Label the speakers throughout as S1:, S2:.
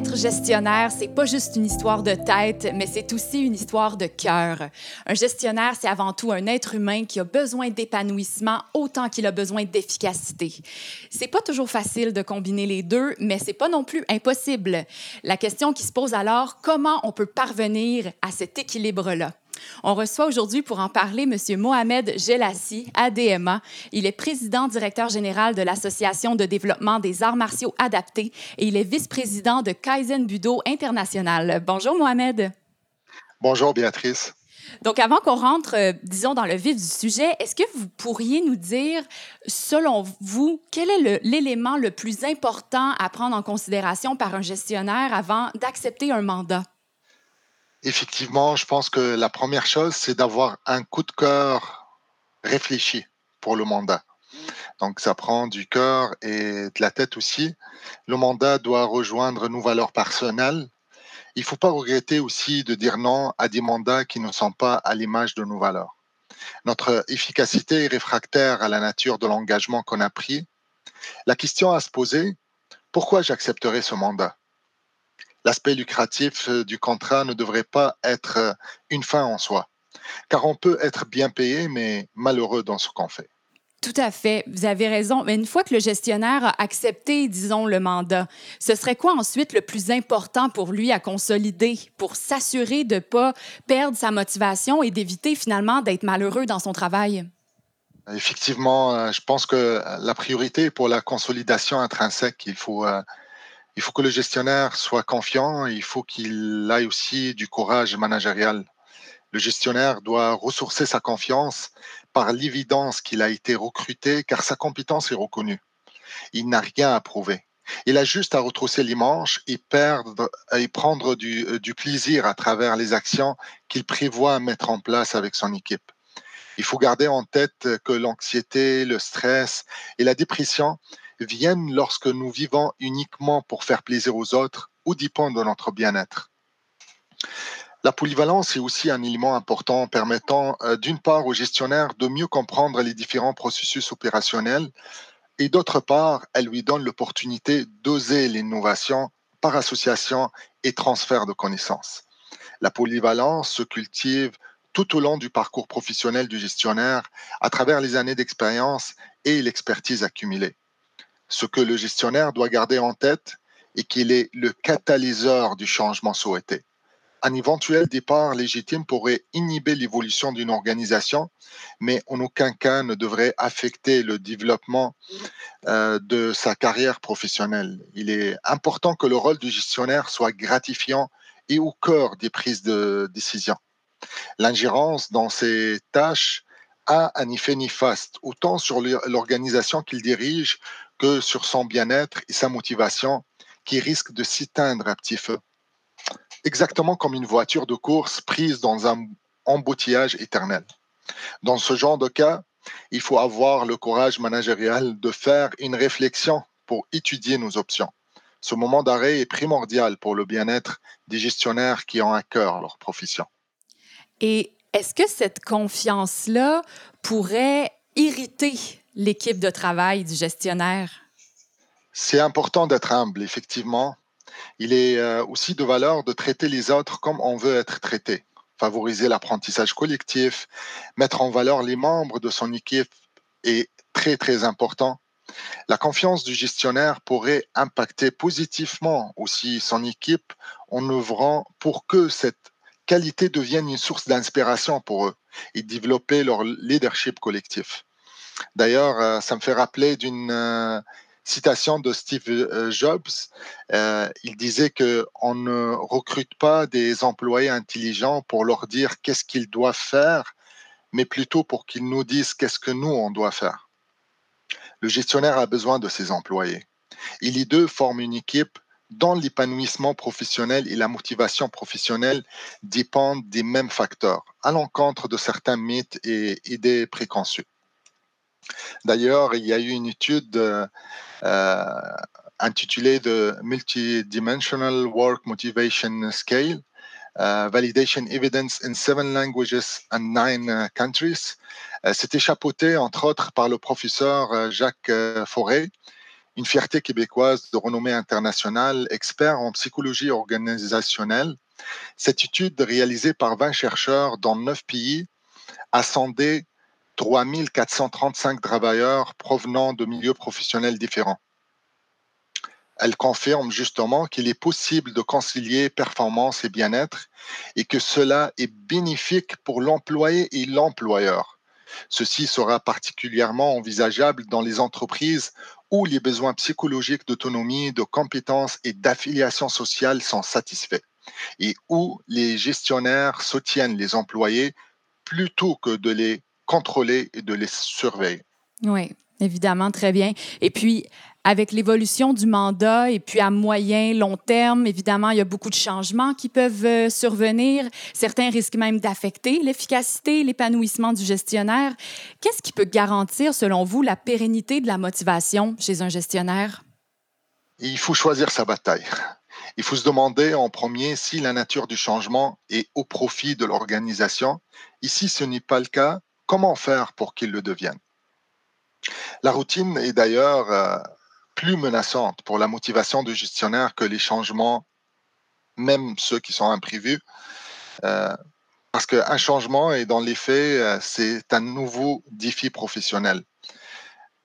S1: Être gestionnaire, c'est pas juste une histoire de tête, mais c'est aussi une histoire de cœur. Un gestionnaire, c'est avant tout un être humain qui a besoin d'épanouissement autant qu'il a besoin d'efficacité. C'est pas toujours facile de combiner les deux, mais c'est pas non plus impossible. La question qui se pose alors, comment on peut parvenir à cet équilibre-là? On reçoit aujourd'hui pour en parler M. Mohamed Gelassi, ADMA. Il est président directeur général de l'Association de développement des arts martiaux adaptés et il est vice-président de Kaizen Budo International. Bonjour Mohamed.
S2: Bonjour Béatrice.
S1: Donc, avant qu'on rentre, euh, disons, dans le vif du sujet, est-ce que vous pourriez nous dire, selon vous, quel est l'élément le, le plus important à prendre en considération par un gestionnaire avant d'accepter un mandat?
S2: Effectivement, je pense que la première chose, c'est d'avoir un coup de cœur réfléchi pour le mandat. Donc, ça prend du cœur et de la tête aussi. Le mandat doit rejoindre nos valeurs personnelles. Il ne faut pas regretter aussi de dire non à des mandats qui ne sont pas à l'image de nos valeurs. Notre efficacité est réfractaire à la nature de l'engagement qu'on a pris. La question à se poser, pourquoi j'accepterai ce mandat? L'aspect lucratif euh, du contrat ne devrait pas être euh, une fin en soi, car on peut être bien payé, mais malheureux dans ce qu'on fait.
S1: Tout à fait, vous avez raison. Mais une fois que le gestionnaire a accepté, disons, le mandat, ce serait quoi ensuite le plus important pour lui à consolider pour s'assurer de ne pas perdre sa motivation et d'éviter finalement d'être malheureux dans son travail?
S2: Effectivement, euh, je pense que la priorité pour la consolidation intrinsèque, il faut il faut que le gestionnaire soit confiant, il faut qu'il ait aussi du courage managérial. Le gestionnaire doit ressourcer sa confiance par l'évidence qu'il a été recruté car sa compétence est reconnue. Il n'a rien à prouver. Il a juste à retrousser les manches et, perdre, et prendre du, euh, du plaisir à travers les actions qu'il prévoit mettre en place avec son équipe. Il faut garder en tête que l'anxiété, le stress et la dépression viennent lorsque nous vivons uniquement pour faire plaisir aux autres ou dépendre de notre bien-être. La polyvalence est aussi un élément important permettant euh, d'une part au gestionnaire de mieux comprendre les différents processus opérationnels et d'autre part, elle lui donne l'opportunité d'oser l'innovation par association et transfert de connaissances. La polyvalence se cultive tout au long du parcours professionnel du gestionnaire à travers les années d'expérience et l'expertise accumulée. Ce que le gestionnaire doit garder en tête est qu'il est le catalyseur du changement souhaité. Un éventuel départ légitime pourrait inhiber l'évolution d'une organisation, mais en aucun cas ne devrait affecter le développement euh, de sa carrière professionnelle. Il est important que le rôle du gestionnaire soit gratifiant et au cœur des prises de décision. L'ingérence dans ces tâches a un effet néfaste, autant sur l'organisation qu'il dirige que sur son bien-être et sa motivation, qui risque de s'éteindre à petit feu. Exactement comme une voiture de course prise dans un embouteillage éternel. Dans ce genre de cas, il faut avoir le courage managérial de faire une réflexion pour étudier nos options. Ce moment d'arrêt est primordial pour le bien-être des gestionnaires qui ont à cœur leur profession.
S1: Et est-ce que cette confiance-là pourrait irriter l'équipe de travail du gestionnaire?
S2: C'est important d'être humble, effectivement. Il est euh, aussi de valeur de traiter les autres comme on veut être traité, favoriser l'apprentissage collectif, mettre en valeur les membres de son équipe est très, très important. La confiance du gestionnaire pourrait impacter positivement aussi son équipe en œuvrant pour que cette qualité devienne une source d'inspiration pour eux et développer leur leadership collectif. D'ailleurs, euh, ça me fait rappeler d'une euh, citation de Steve euh, Jobs. il disait que on ne recrute pas des employés intelligents pour leur dire qu'est-ce qu'ils doivent faire, mais plutôt pour qu'ils nous disent qu'est-ce que nous on doit faire. Le gestionnaire a besoin de ses employés. Et les deux forment une équipe dont l'épanouissement professionnel et la motivation professionnelle dépendent des mêmes facteurs, à l'encontre de certains mythes et idées préconçues. D'ailleurs, il y a eu une étude euh, intitulée The Multidimensional Work Motivation Scale Validation Evidence in Seven Languages and Nine Countries. C'était chapeauté, entre autres, par le professeur Jacques Fauré, une fierté québécoise de renommée internationale, expert en psychologie organisationnelle. Cette étude, réalisée par 20 chercheurs dans 9 pays, a sondé 3435 travailleurs provenant de milieux professionnels différents. Elle confirme justement qu'il est possible de concilier performance et bien-être et que cela est bénéfique pour l'employé et l'employeur. Ceci sera particulièrement envisageable dans les entreprises où les besoins psychologiques d'autonomie, de compétences et d'affiliation sociale sont satisfaits et où les gestionnaires soutiennent les employés plutôt que de les contrôler et de les surveiller.
S1: Oui, évidemment, très bien. Et puis, avec l'évolution du mandat et puis à moyen, long terme, évidemment, il y a beaucoup de changements qui peuvent euh, survenir. Certains risquent même d'affecter l'efficacité, l'épanouissement du gestionnaire. Qu'est-ce qui peut garantir, selon vous, la pérennité de la motivation chez un gestionnaire?
S2: Il faut choisir sa bataille. Il faut se demander en premier si la nature du changement est au profit de l'organisation. Ici, ce n'est pas le cas. Comment faire pour qu'il le devienne La routine est d'ailleurs euh, plus menaçante pour la motivation du gestionnaire que les changements, même ceux qui sont imprévus. Euh, parce qu'un changement, et dans les faits, euh, c'est un nouveau défi professionnel.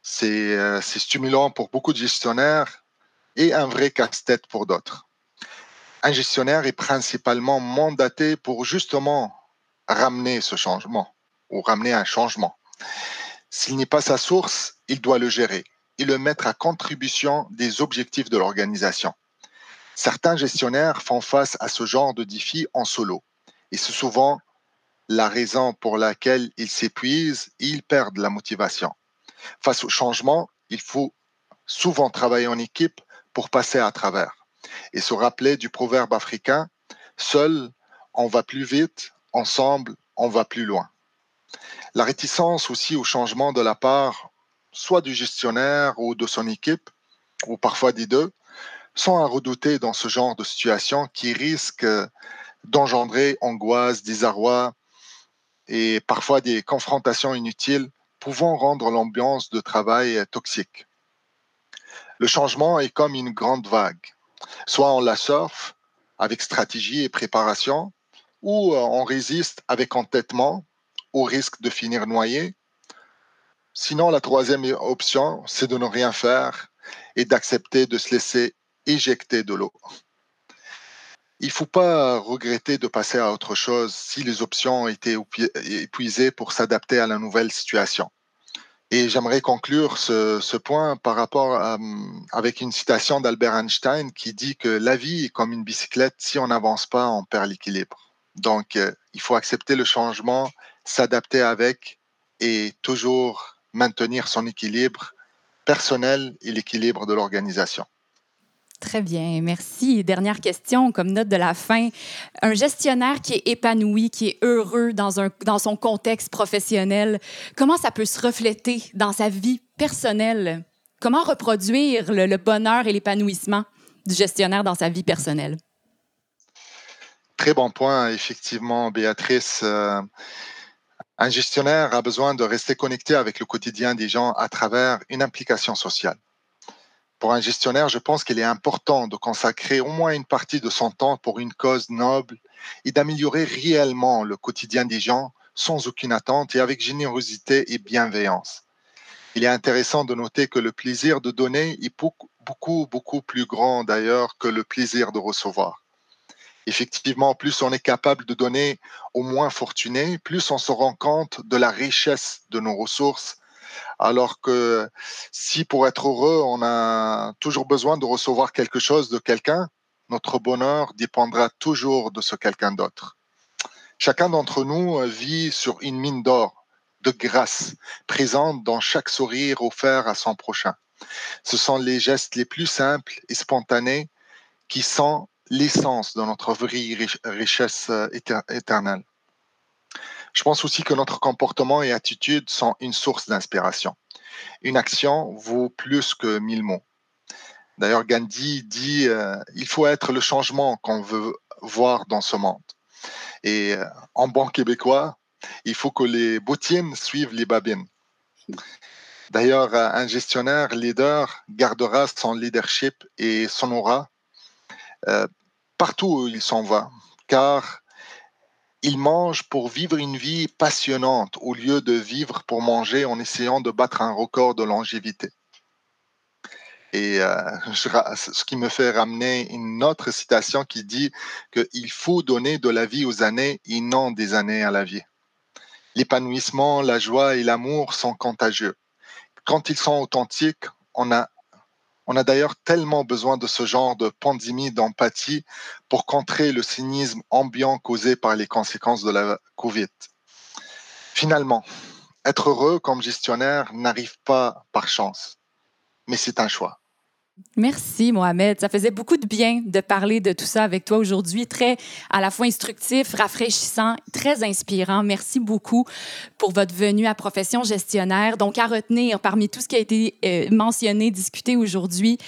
S2: C'est stimulant pour beaucoup de gestionnaires et un vrai casse-tête pour d'autres un gestionnaire est principalement mandaté pour justement ramener ce changement ou ramener un changement. S'il n'est pas sa source, il doit le gérer et le mettre à contribution des objectifs de l'organisation. Certains gestionnaires font face à ce genre de défi en solo et c'est souvent la raison pour laquelle ils s'épuisent et ils perdent la motivation. Face au changement, il faut souvent travailler en équipe pour passer à travers et se rappeler du proverbe africain Seul, on va plus vite, ensemble, on va plus loin. La réticence aussi au changement de la part soit du gestionnaire ou de son équipe, ou parfois des deux, sont à redouter dans ce genre de situation qui risque d'engendrer angoisse, désarroi et parfois des confrontations inutiles pouvant rendre l'ambiance de travail toxique. Le changement est comme une grande vague. Soit on la surfe avec stratégie et préparation, ou on résiste avec entêtement au risque de finir noyé. Sinon, la troisième option, c'est de ne rien faire et d'accepter de se laisser éjecter de l'eau. Il ne faut pas regretter de passer à autre chose si les options ont été épuisées pour s'adapter à la nouvelle situation. Et j'aimerais conclure ce, point par rapport à, avec une citation d'Albert Einstein qui dit que la vie est comme une bicyclette, si on n'avance pas, on perd l'équilibre. Donc, euh, il faut accepter le changement, s'adapter avec et toujours maintenir son équilibre personnel et l'équilibre de l'organisation.
S1: Très bien, merci. Dernière question, comme note de la fin. Un gestionnaire qui est épanoui, qui est heureux dans, un, dans son contexte professionnel, comment ça peut se refléter dans sa vie personnelle? Comment reproduire le, bonheur et l'épanouissement du gestionnaire dans sa vie personnelle?
S2: Très bon point, effectivement, Béatrice. Euh, un gestionnaire a besoin de rester connecté avec le quotidien des gens à travers une implication sociale pour un gestionnaire, je pense qu'il est important de consacrer au moins une partie de son temps pour une cause noble et d'améliorer réellement le quotidien des gens sans aucune attente et avec générosité et bienveillance. Il est intéressant de noter que le plaisir de donner est beaucoup, beaucoup, plus grand d'ailleurs que le plaisir de recevoir. Effectivement, plus on est capable de donner aux moins fortunés, plus on se rend compte de la richesse de nos ressources alors que si pour être heureux, on a toujours besoin de recevoir quelque chose de quelqu'un, notre bonheur dépendra toujours de ce quelqu'un d'autre. Chacun d'entre nous vit sur une mine d'or, de grâce, présente dans chaque sourire offert à son prochain. Ce sont les gestes les plus simples et spontanés qui sont l'essence de notre vraie richesse éternelle. Je pense aussi que notre comportement et attitude sont une source d'inspiration. Une action vaut plus que mille mots. D'ailleurs, Gandhi dit euh, il faut être le changement qu'on veut voir dans ce monde. Et euh, en bon québécois, il faut que les bottines suivent les babines. D'ailleurs, un gestionnaire leader gardera son leadership et son aura euh, partout où il s'en va, car il mange pour vivre une vie passionnante au lieu de vivre pour manger en essayant de battre un record de longévité. Et euh, ce qui me fait ramener une autre citation qui dit qu'il faut donner de la vie aux années et non des années à la vie. L'épanouissement, la joie et l'amour sont contagieux. Quand ils sont authentiques, on a, on a d'ailleurs tellement besoin de ce genre de pandémie d'empathie pour contrer le cynisme ambiant causé par les conséquences de la COVID. Finalement, être heureux comme gestionnaire n'arrive pas par chance, mais c'est un choix.
S1: Merci, Mohamed. Ça faisait beaucoup de bien de parler de tout ça avec toi aujourd'hui. Très à la fois instructif, rafraîchissant, très inspirant. Merci beaucoup pour votre venue à Profession Gestionnaire. Donc, à retenir parmi tout ce qui a été euh, mentionné, discuté aujourd'hui,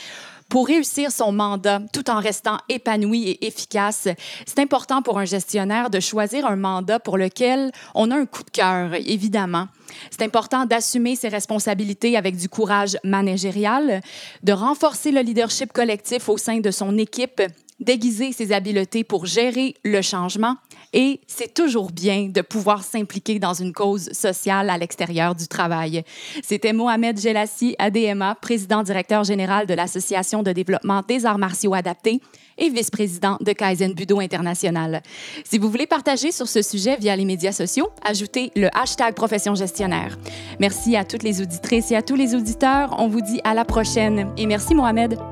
S1: pour réussir son mandat tout en restant épanoui et efficace, c'est important pour un gestionnaire de choisir un mandat pour lequel on a un coup de cœur, évidemment. C'est important d'assumer ses responsabilités avec du courage managérial, de renforcer le leadership collectif au sein de son équipe déguiser ses habiletés pour gérer le changement et c'est toujours bien de pouvoir s'impliquer dans une cause sociale à l'extérieur du travail. C'était Mohamed Gelassi, ADMA, président-directeur général de l'Association de développement des arts martiaux adaptés et vice-président de Kaizen Budo International. Si vous voulez partager sur ce sujet via les médias sociaux, ajoutez le hashtag profession gestionnaire. Merci à toutes les auditrices et à tous les auditeurs. On vous dit à la prochaine et merci Mohamed.